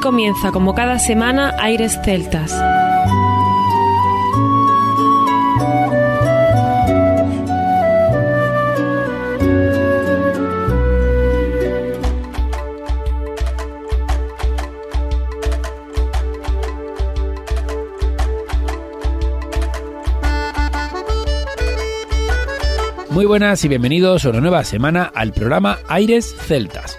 comienza, como cada semana, Aires Celtas. Muy buenas y bienvenidos a una nueva semana al programa Aires Celtas.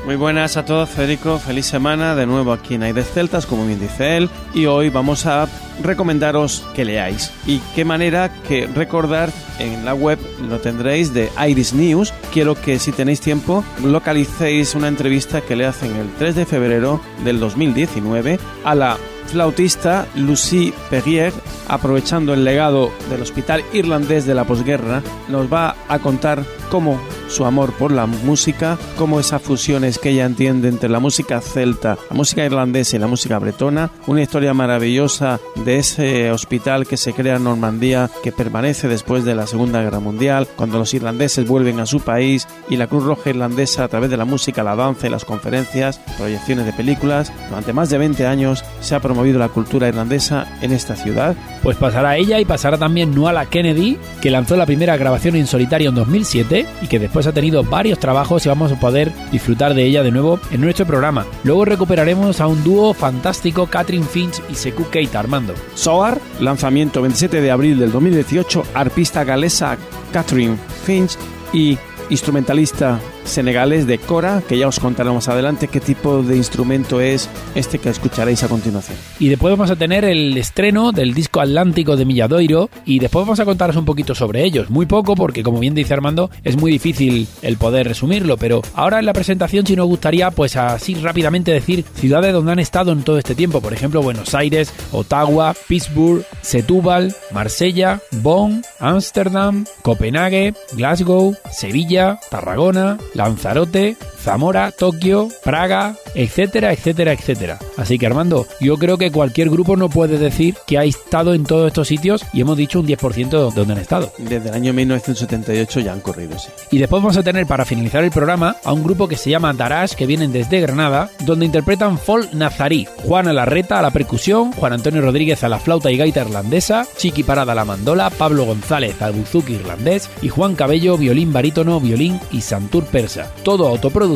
Muy buenas a todos, Federico. Feliz semana de nuevo aquí en Aires Celtas, como bien dice él. Y hoy vamos a recomendaros que leáis. Y qué manera que recordar en la web lo tendréis de Iris News. Quiero que si tenéis tiempo localicéis una entrevista que le hacen el 3 de febrero del 2019 a la flautista Lucie Perrier, aprovechando el legado del hospital irlandés de la posguerra, nos va a contar cómo su amor por la música, cómo esas fusiones que ella entiende entre la música celta, la música irlandesa y la música bretona, una historia maravillosa de ese hospital que se crea en Normandía, que permanece después de la Segunda Guerra Mundial, cuando los irlandeses vuelven a su país y la Cruz Roja Irlandesa a través de la música, la danza y las conferencias, proyecciones de películas, durante más de 20 años se ha promovido la cultura irlandesa en esta ciudad. Pues pasará ella y pasará también Nuala Kennedy, que lanzó la primera grabación en solitario en 2007 y que después ha tenido varios trabajos y vamos a poder disfrutar de ella de nuevo en nuestro programa. Luego recuperaremos a un dúo fantástico, Catherine Finch y Sekou Keita Armando. Soar, lanzamiento 27 de abril del 2018, arpista galesa Catherine Finch y instrumentalista senegalés de Cora, que ya os contaremos más adelante qué tipo de instrumento es este que escucharéis a continuación. Y después vamos a tener el estreno del disco Atlántico de Milladoiro y después vamos a contaros un poquito sobre ellos. Muy poco porque como bien dice Armando es muy difícil el poder resumirlo, pero ahora en la presentación si nos gustaría pues así rápidamente decir ciudades donde han estado en todo este tiempo, por ejemplo Buenos Aires, Ottawa, Pittsburgh, Setúbal, Marsella, Bonn, Ámsterdam, Copenhague, Glasgow, Sevilla, Tarragona, Lanzarote, Zamora, Tokio, Praga, etcétera, etcétera, etcétera. Así que Armando, yo creo que cualquier grupo no puede decir que ha estado en todos estos sitios y hemos dicho un 10% de donde han estado. Desde el año 1978 ya han corrido, sí. Y después vamos a tener para finalizar el programa a un grupo que se llama Darash, que vienen desde Granada, donde interpretan folk nazarí, Juan Larreta a la percusión, Juan Antonio Rodríguez a la flauta y gaita irlandesa, Chiqui Parada a la mandola, Pablo González al buzuki irlandés y Juan Cabello violín barítono, violín y santur persa. Todo autoproducido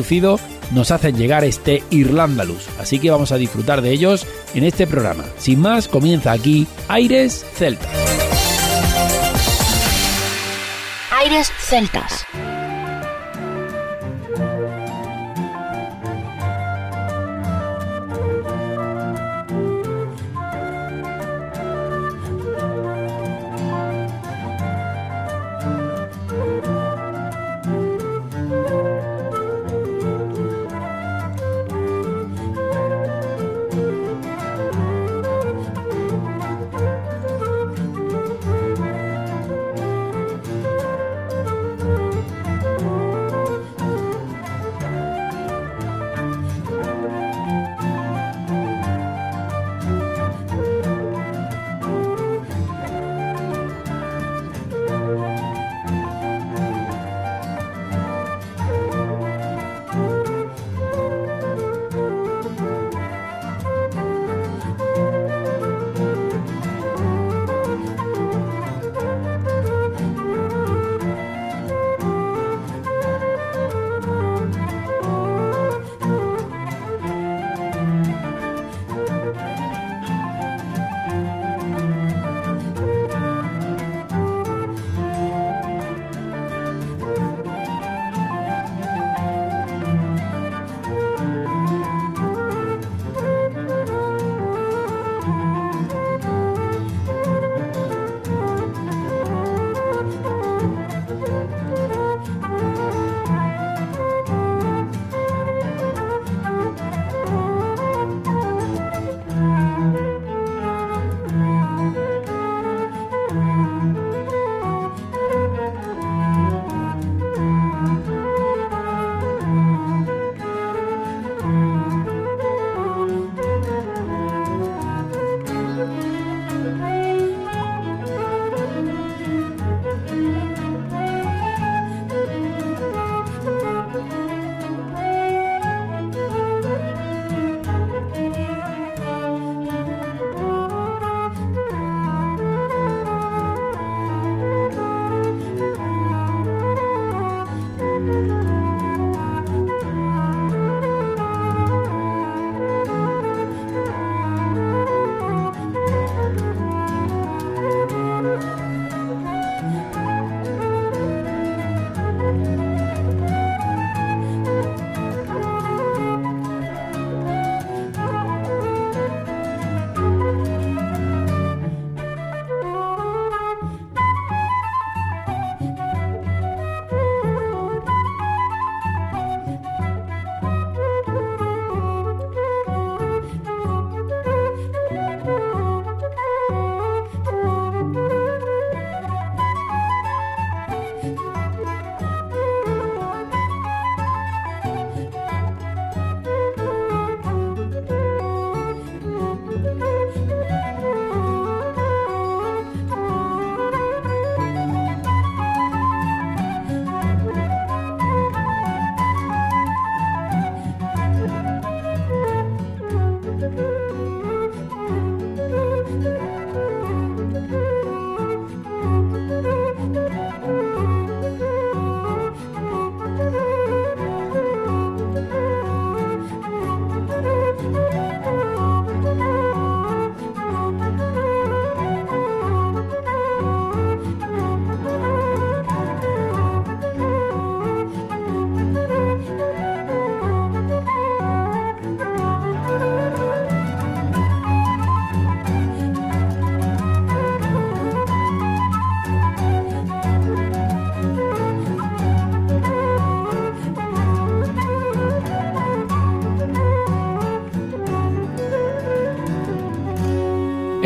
nos hacen llegar este Irlandalus, así que vamos a disfrutar de ellos en este programa. Sin más, comienza aquí Aires Celtas. Aires Celtas.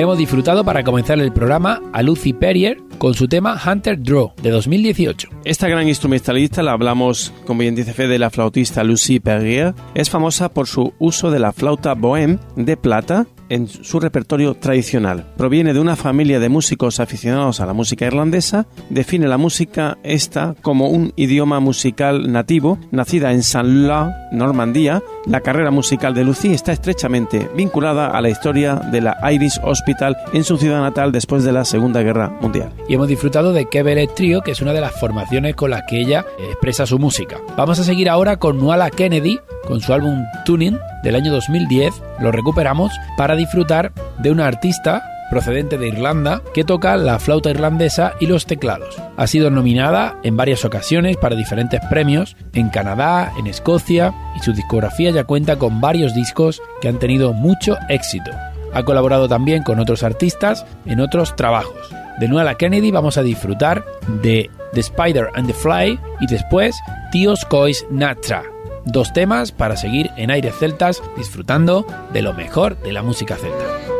Hemos disfrutado para comenzar el programa a Lucy Perrier con su tema Hunter Draw de 2018. Esta gran instrumentalista, la hablamos, como bien dice Fede, la flautista Lucy Perrier, es famosa por su uso de la flauta bohème de plata en su repertorio tradicional. Proviene de una familia de músicos aficionados a la música irlandesa, define la música esta como un idioma musical nativo, nacida en Saint-Lô, Normandía. La carrera musical de Lucy está estrechamente vinculada a la historia de la Irish Hospital en su ciudad natal después de la Segunda Guerra Mundial. Y hemos disfrutado de Kevelet Trio, que es una de las formaciones con las que ella expresa su música. Vamos a seguir ahora con Nuala Kennedy, con su álbum Tuning del año 2010. Lo recuperamos para disfrutar de una artista procedente de Irlanda que toca la flauta irlandesa y los teclados. Ha sido nominada en varias ocasiones para diferentes premios en Canadá, en Escocia y su discografía ya cuenta con varios discos que han tenido mucho éxito. Ha colaborado también con otros artistas en otros trabajos. De Nueva Kennedy vamos a disfrutar de The Spider and the Fly y después Tíos Cois Natra, dos temas para seguir en aires celtas disfrutando de lo mejor de la música celta.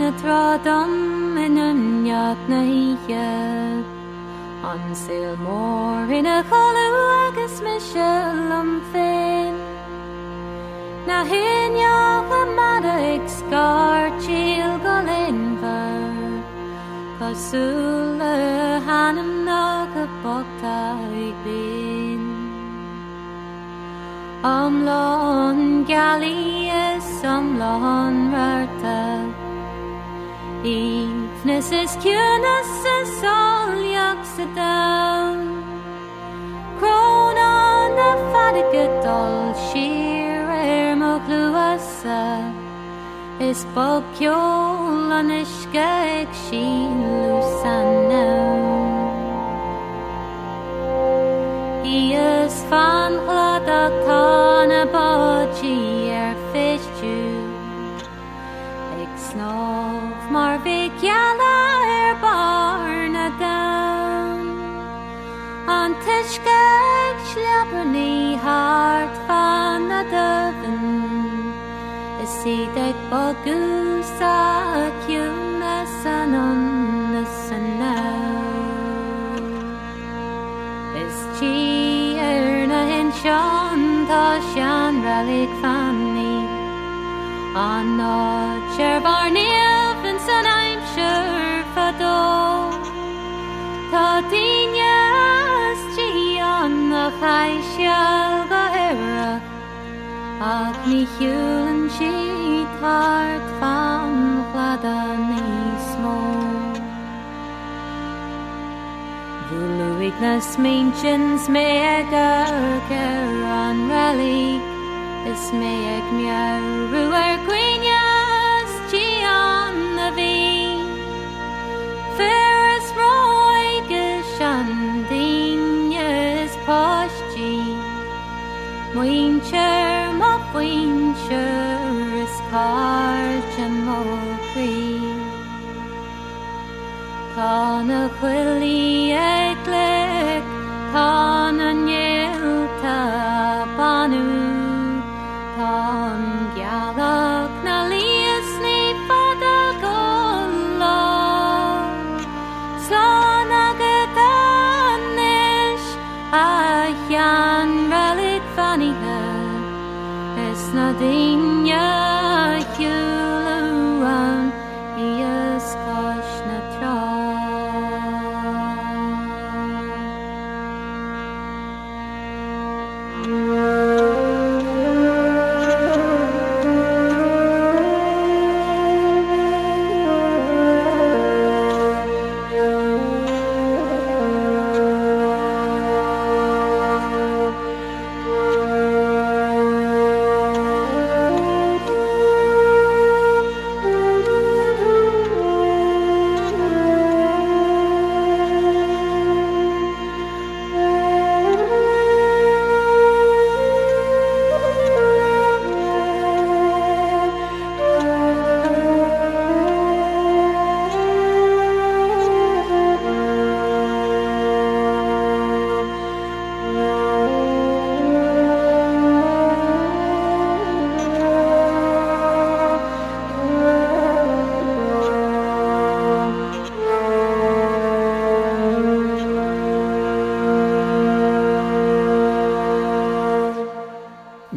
Natradam in an yat nahiya. On sail more in a colu agus michel am fin Na hin ya gamada exgar chil golinver Pasula hanam naga bokta bin Omlon am omlon rartas. Ifneses kjönesses oljakseda Kronan a fadiget all sheer erm og gluasa Is bokjol anishka ek Ies fan glada tana bodgier vikjala er barna down An tishkeg shlabani hart fana dövin Isidag bogusa akuna sanunna sanna Is chi erna hen shon ta shan ralik fani An no chervarnia Sanaim Shur Fadol Tadinyas Chion Lachai Shal Bahera Ad Mihulun Shitart Van Vladan Ismo Vuluignas Minchins Meagar Keran Rally Is Meag Miar Ruar Quinyan Parchamokri Kana Quilin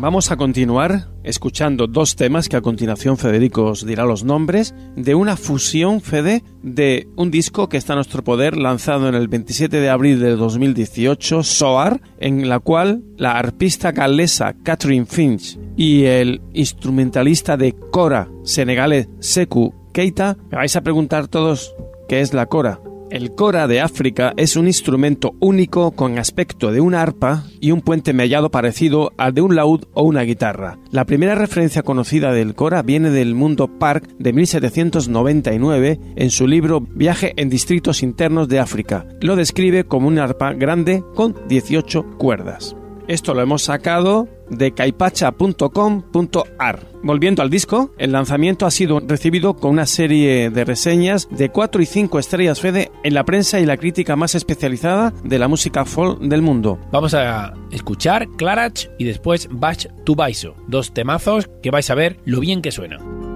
Vamos a continuar escuchando dos temas que a continuación Federico os dirá los nombres de una fusión, Fede, de un disco que está a nuestro poder lanzado en el 27 de abril de 2018, Soar, en la cual la arpista galesa Catherine Finch y el instrumentalista de Cora senegalés Seku Keita, me vais a preguntar todos qué es la Cora. El cora de África es un instrumento único con aspecto de una arpa y un puente mellado parecido al de un laúd o una guitarra. La primera referencia conocida del cora viene del Mundo Park de 1799 en su libro Viaje en distritos internos de África. Lo describe como una arpa grande con 18 cuerdas. Esto lo hemos sacado de caipacha.com.ar. Volviendo al disco, el lanzamiento ha sido recibido con una serie de reseñas de 4 y 5 estrellas Fede en la prensa y la crítica más especializada de la música folk del mundo. Vamos a escuchar Clarach y después Bach to Baiso, dos temazos que vais a ver lo bien que suenan.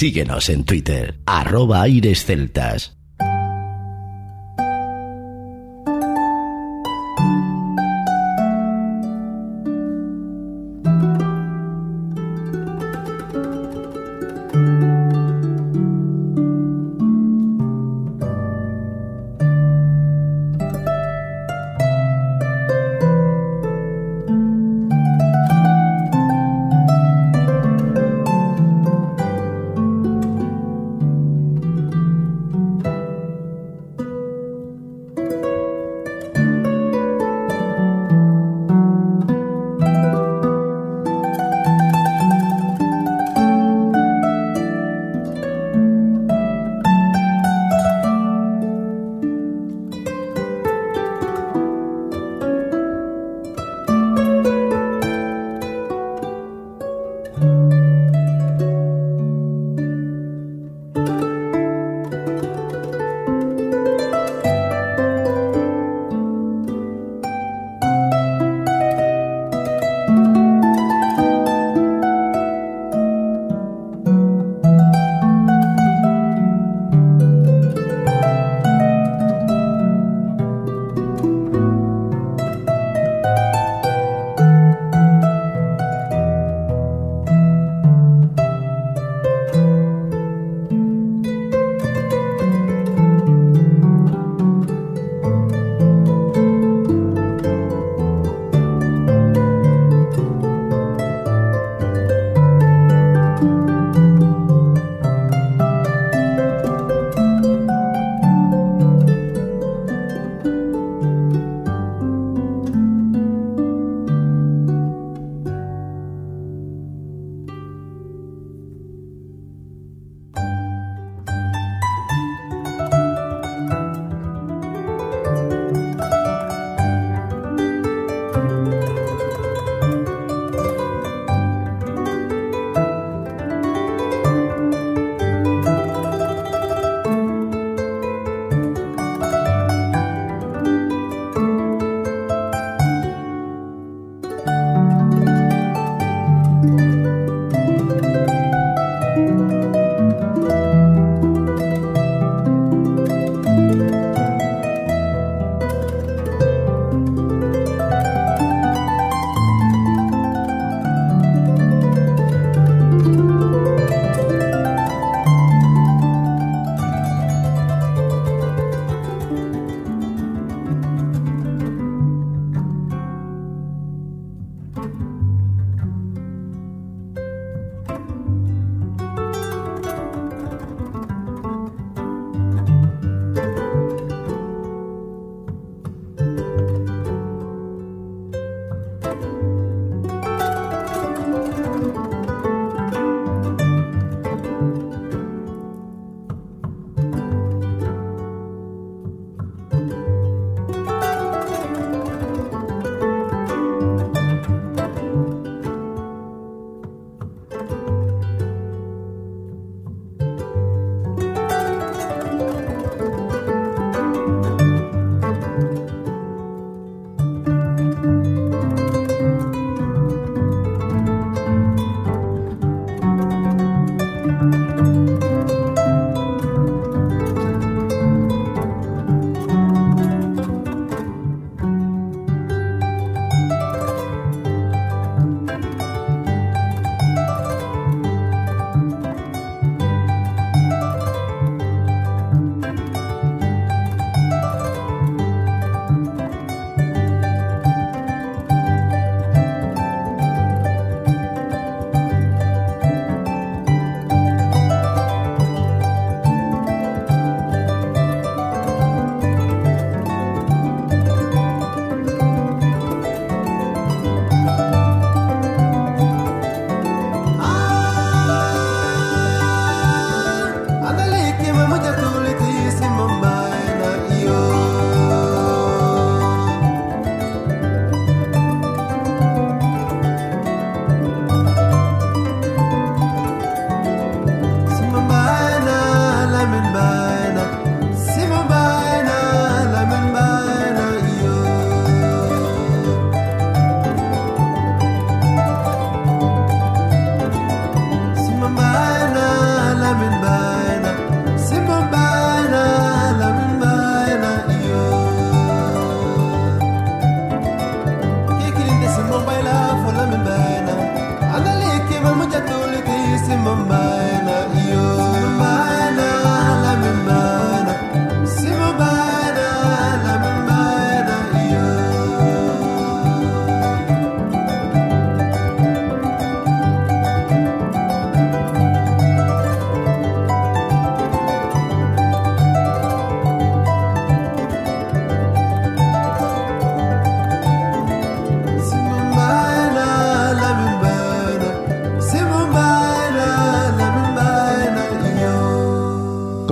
Síguenos en Twitter, arroba Aires Celtas.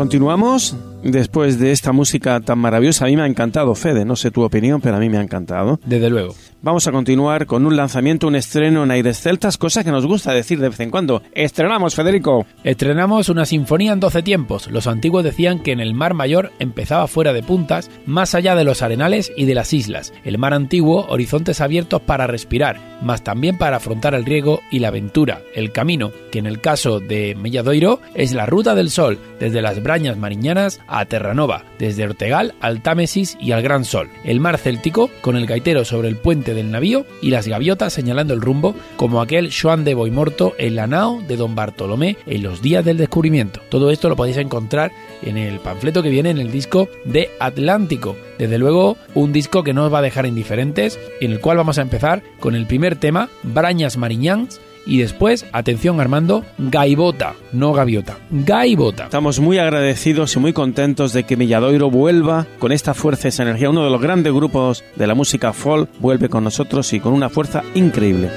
Continuamos después de esta música tan maravillosa. A mí me ha encantado, Fede. No sé tu opinión, pero a mí me ha encantado. Desde luego. Vamos a continuar con un lanzamiento, un estreno en Aires Celtas, cosa que nos gusta decir de vez en cuando. Estrenamos, Federico. Estrenamos una sinfonía en 12 tiempos. Los antiguos decían que en el Mar Mayor empezaba fuera de puntas, más allá de los arenales y de las islas. El mar antiguo, horizontes abiertos para respirar, más también para afrontar el riego y la aventura, el camino, que en el caso de Melladoiro es la ruta del sol, desde las Brañas Mariñanas a Terranova, desde Ortegal al Támesis y al Gran Sol. El mar céltico, con el gaitero sobre el puente del navío y las gaviotas señalando el rumbo, como aquel Joan de Boimorto en la nao de Don Bartolomé en los días del descubrimiento. Todo esto lo podéis encontrar en el panfleto que viene en el disco de Atlántico. Desde luego, un disco que no os va a dejar indiferentes, en el cual vamos a empezar con el primer tema, Brañas Mariñans, y después, atención Armando, Gaivota, no Gaviota, Gaivota. Estamos muy agradecidos y muy contentos de que Milladoiro vuelva con esta fuerza esa energía. Uno de los grandes grupos de la música folk vuelve con nosotros y con una fuerza increíble.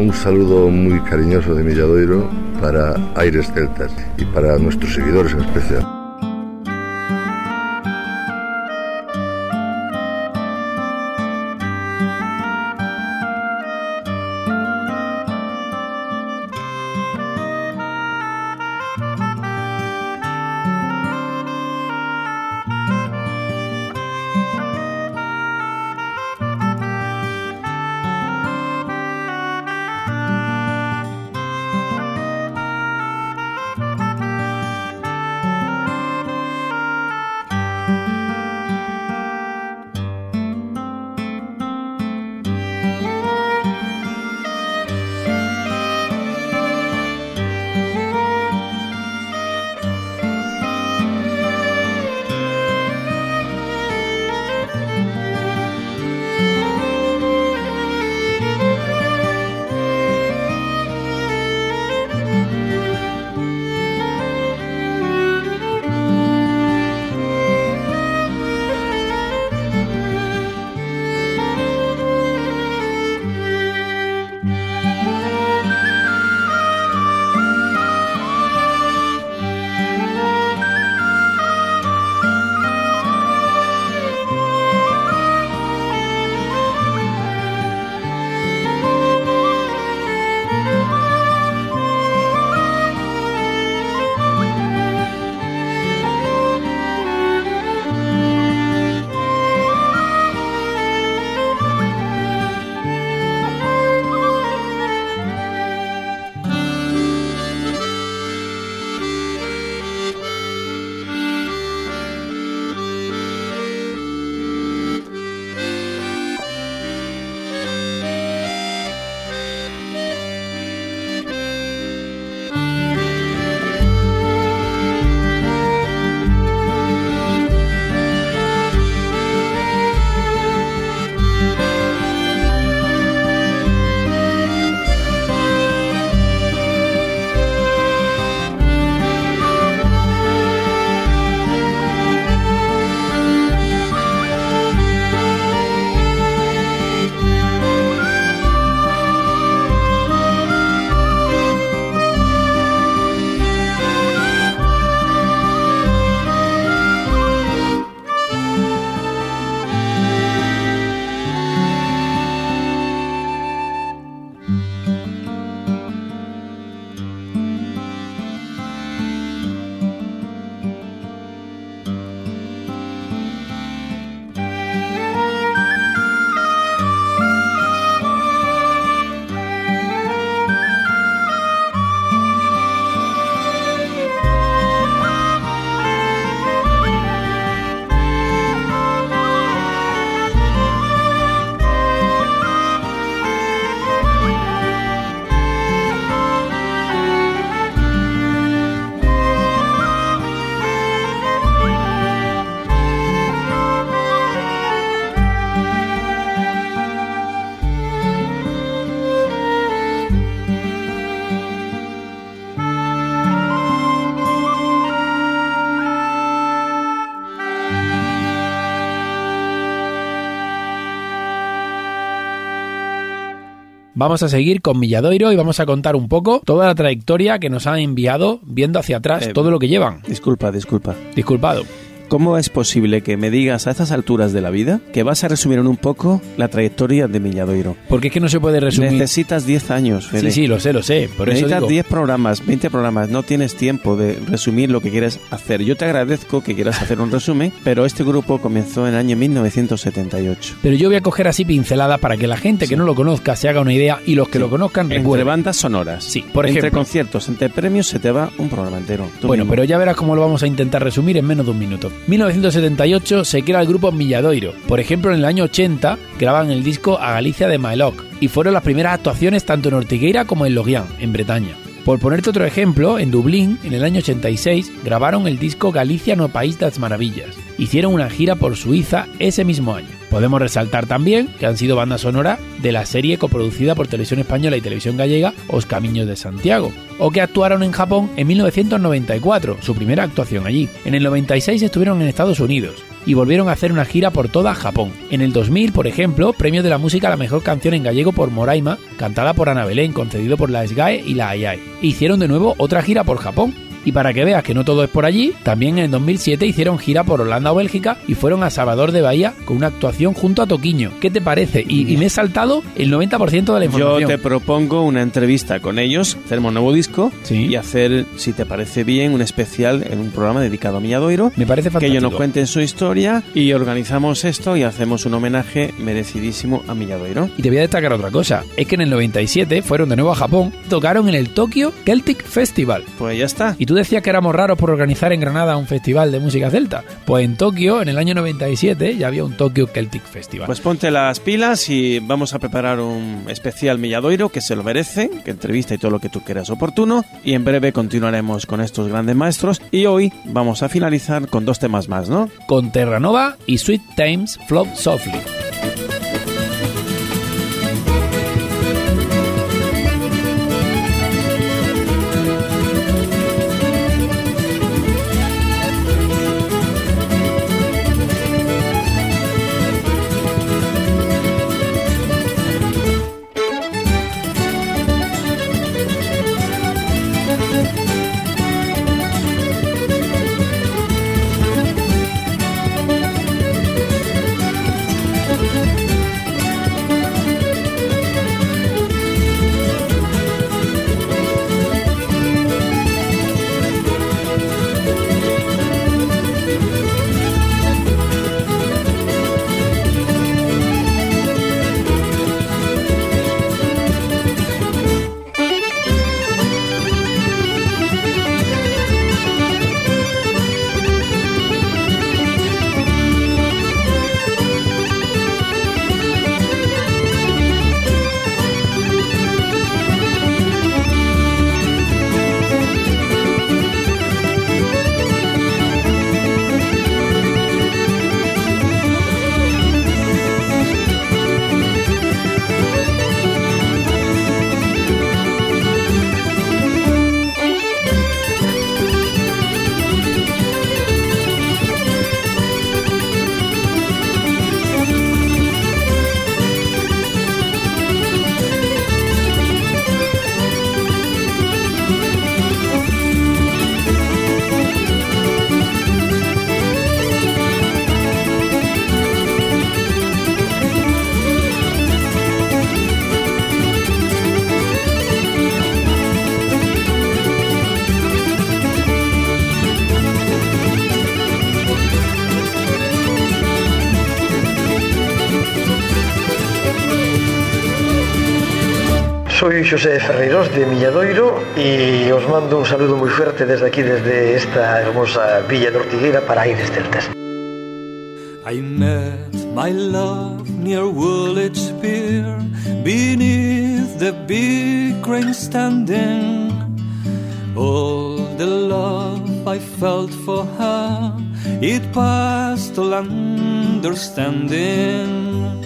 Un saludo muy cariñoso de Milladoiro para Aires Celtas y para nuestros seguidores en especial. Vamos a seguir con Milladoiro y vamos a contar un poco toda la trayectoria que nos han enviado viendo hacia atrás Eh, todo lo que llevan. Disculpa, disculpa. Disculpado. ¿Cómo es posible que me digas a estas alturas de la vida que vas a resumir en un poco la trayectoria de Milladoiro? Porque es que no se puede resumir. Necesitas 10 años, Fede. Sí, sí, lo sé, lo sé. Por Necesitas digo, 10 programas, 20 programas, no tienes tiempo de resumir lo que quieres hacer. Yo te agradezco que quieras hacer un resumen, pero este grupo comenzó en el año 1978. Pero yo voy a coger así pinceladas para que la gente que no lo conozca se haga una idea y los que lo conozcan Entre recuerden. bandas sonoras. Sí, por Entre ejemplo. conciertos, entre premios se te va un programa entero. Bueno, mismo. pero ya verás cómo lo vamos a intentar resumir en menos de un minuto. 1978 se crea el grupo Milladoiro. Por ejemplo, en el año 80 graban el disco A Galicia de Maeloc y fueron las primeras actuaciones tanto en Ortigueira como en Logian, en Bretaña. Por ponerte otro ejemplo, en Dublín, en el año 86, grabaron el disco Galicia no País das Maravillas. Hicieron una gira por Suiza ese mismo año. Podemos resaltar también que han sido banda sonora de la serie coproducida por Televisión Española y Televisión Gallega Os Camiños de Santiago, o que actuaron en Japón en 1994, su primera actuación allí. En el 96 estuvieron en Estados Unidos y volvieron a hacer una gira por toda Japón. En el 2000, por ejemplo, premio de la música a la mejor canción en gallego por Moraima, cantada por Ana Belén, concedido por la SGAE y la AIAE. Hicieron de nuevo otra gira por Japón. Y para que veas que no todo es por allí, también en el 2007 hicieron gira por Holanda o Bélgica y fueron a Salvador de Bahía con una actuación junto a Toquiño. ¿Qué te parece? Y, y me he saltado el 90% de la Yo información. te propongo una entrevista con ellos, hacer un nuevo disco Sí. y hacer, si te parece bien, un especial en un programa dedicado a Milladoiro. Me parece Que fantástico. ellos nos cuenten su historia y organizamos esto y hacemos un homenaje merecidísimo a Milladoiro. Y te voy a destacar otra cosa, es que en el 97 fueron de nuevo a Japón, tocaron en el Tokyo Celtic Festival. Pues ya está. Y tú decías que éramos raros por organizar en Granada un festival de música celta, pues en Tokio, en el año 97, ya había un Tokyo Celtic Festival. Pues ponte las pilas y vamos a preparar un especial Milladoiro que se lo merece, que entrevista y todo lo que tú quieras oportuno. Y en breve continuaremos con estos grandes maestros. Y hoy vamos a finalizar con dos temas más, ¿no? Con Terranova y Sweet Times Float Softly. Soy José Ferreiros de Milladoiro y os mando un saludo muy fuerte desde aquí, desde esta hermosa Villa de Ortigueira para Aires Celtas. I met my love near Woolwich Pier beneath the big crane standing. All the love I felt for her, it passed all understanding.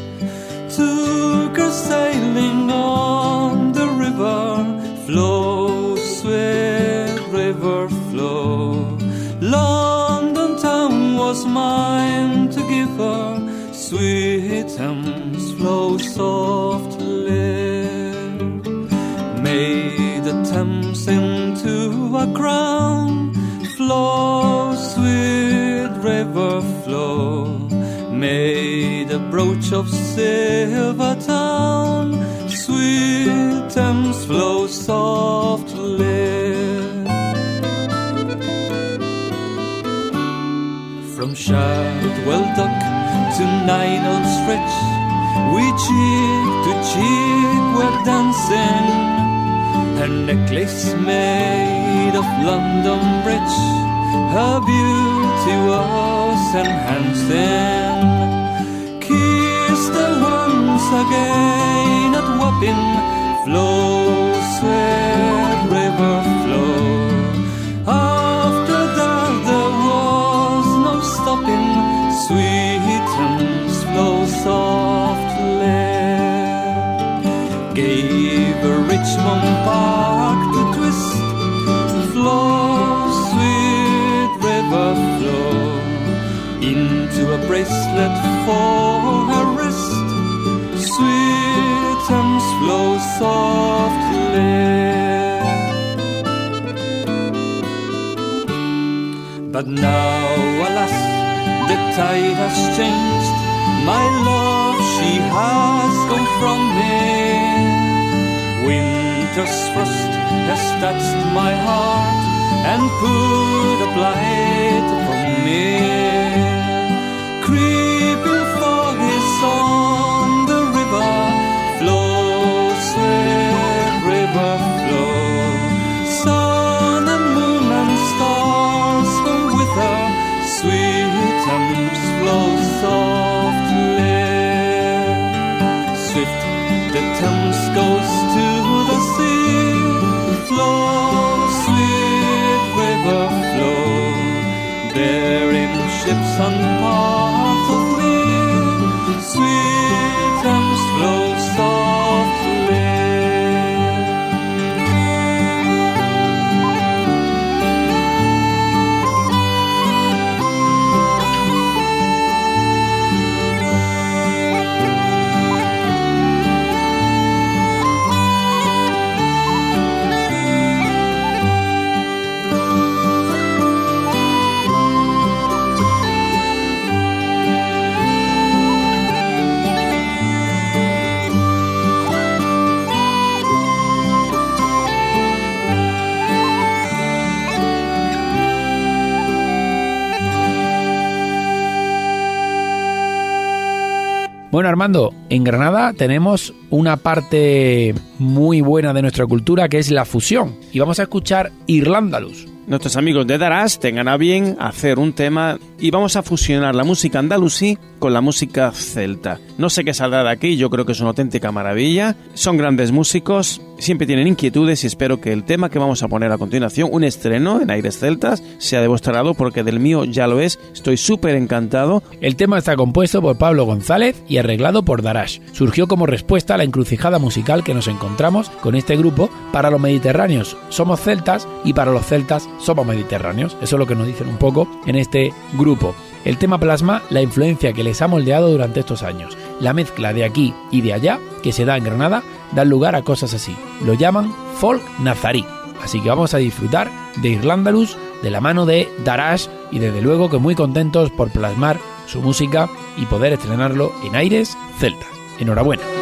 Took her sailing on river, flow, sweet river, flow. London town was mine to give her, sweet Thames, flow softly. Made the Thames into a crown, flow, sweet river, flow. Made a brooch of silver town, Flow softly. From Shadwell Dock to Nine Elms Stretch, we cheek to cheek were dancing. Her necklace made of London Bridge, her beauty was enhancing. Kissed her once again at Wapping, flow, sweet river, flow. After there was no stopping, sweet softly. Gave Richmond Park to twist, flow, sweet river, flow. Into a bracelet for softly. But now, alas, the tide has changed. My love, she has gone from me. Winter's frost has touched my heart and put a blight upon me. En Granada tenemos una parte muy buena de nuestra cultura que es la fusión. Y vamos a escuchar Irlandalus. Nuestros amigos de Darás tengan a bien hacer un tema y vamos a fusionar la música andalusí con la música celta. No sé qué saldrá de aquí, yo creo que es una auténtica maravilla. Son grandes músicos, siempre tienen inquietudes y espero que el tema que vamos a poner a continuación, un estreno en Aires Celtas, sea de vuestro porque del mío ya lo es. Estoy súper encantado. El tema está compuesto por Pablo González y arreglado por Darash. Surgió como respuesta a la encrucijada musical que nos encontramos con este grupo. Para los mediterráneos somos celtas y para los celtas somos mediterráneos. Eso es lo que nos dicen un poco en este grupo. El tema plasma la influencia que les ha moldeado durante estos años. La mezcla de aquí y de allá que se da en Granada da lugar a cosas así. Lo llaman folk nazarí. Así que vamos a disfrutar de Irlandalus de la mano de Darash y desde luego que muy contentos por plasmar su música y poder estrenarlo en aires celtas. Enhorabuena.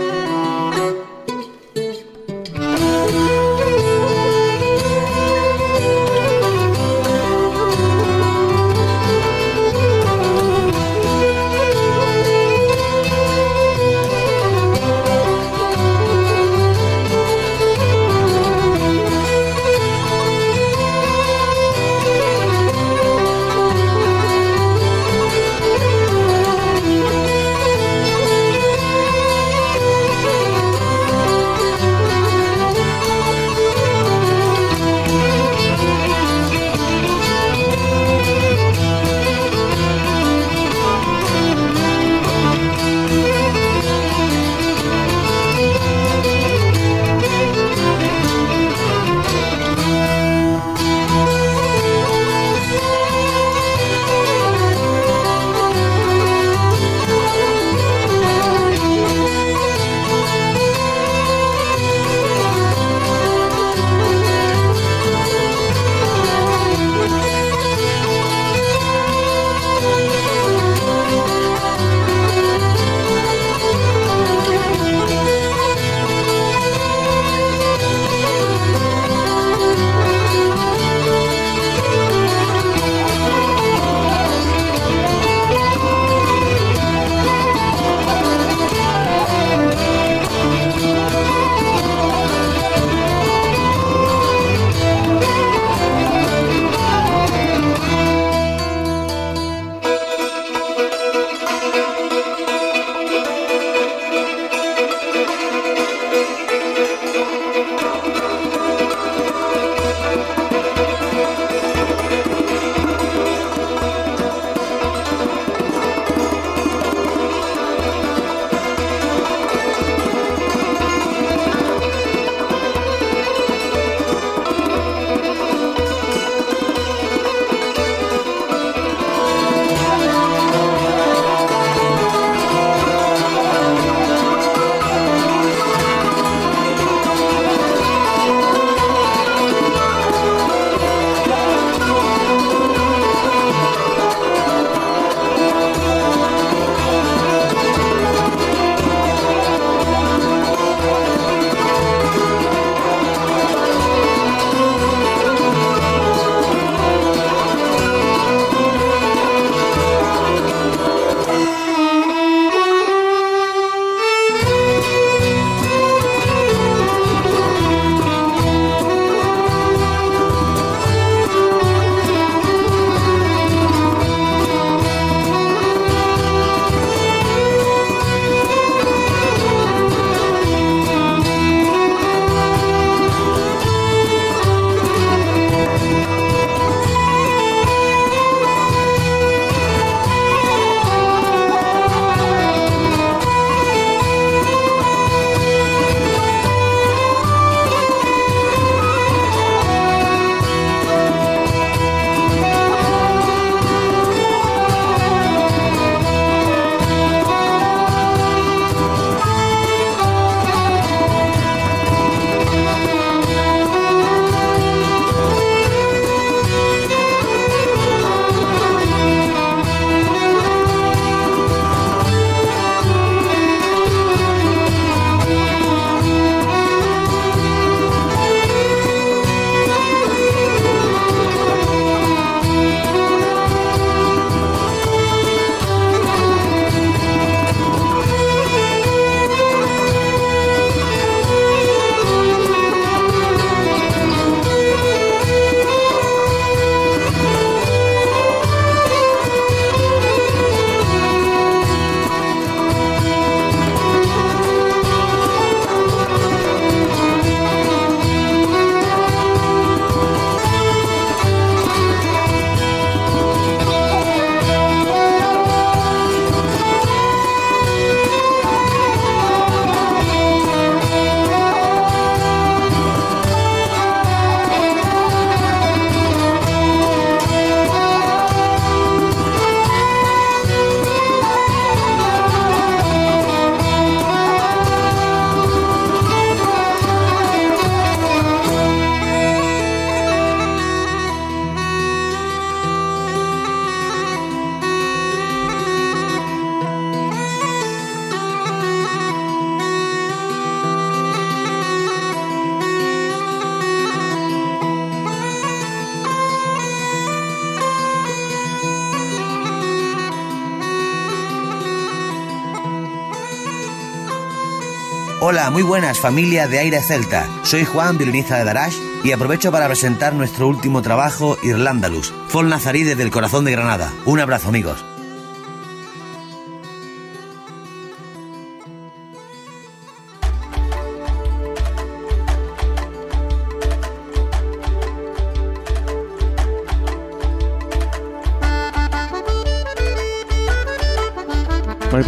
Hola, muy buenas familia de Aire Celta. Soy Juan, violinista de Darash, y aprovecho para presentar nuestro último trabajo, Irlandalus, Fol Nazarí desde el corazón de Granada. Un abrazo amigos.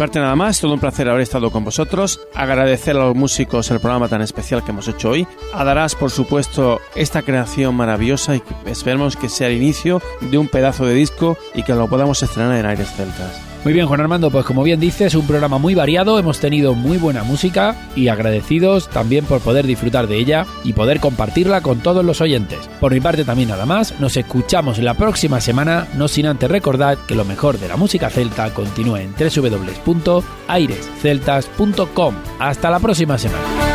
Parte nada más, todo un placer haber estado con vosotros, agradecer a los músicos el programa tan especial que hemos hecho hoy, a Darás por supuesto esta creación maravillosa y esperemos que sea el inicio de un pedazo de disco y que lo podamos estrenar en Aires Celtas. Muy bien, Juan Armando, pues como bien dices, un programa muy variado, hemos tenido muy buena música y agradecidos también por poder disfrutar de ella y poder compartirla con todos los oyentes. Por mi parte también nada más, nos escuchamos la próxima semana, no sin antes recordar que lo mejor de la música celta continúa en www.airesceltas.com. Hasta la próxima semana.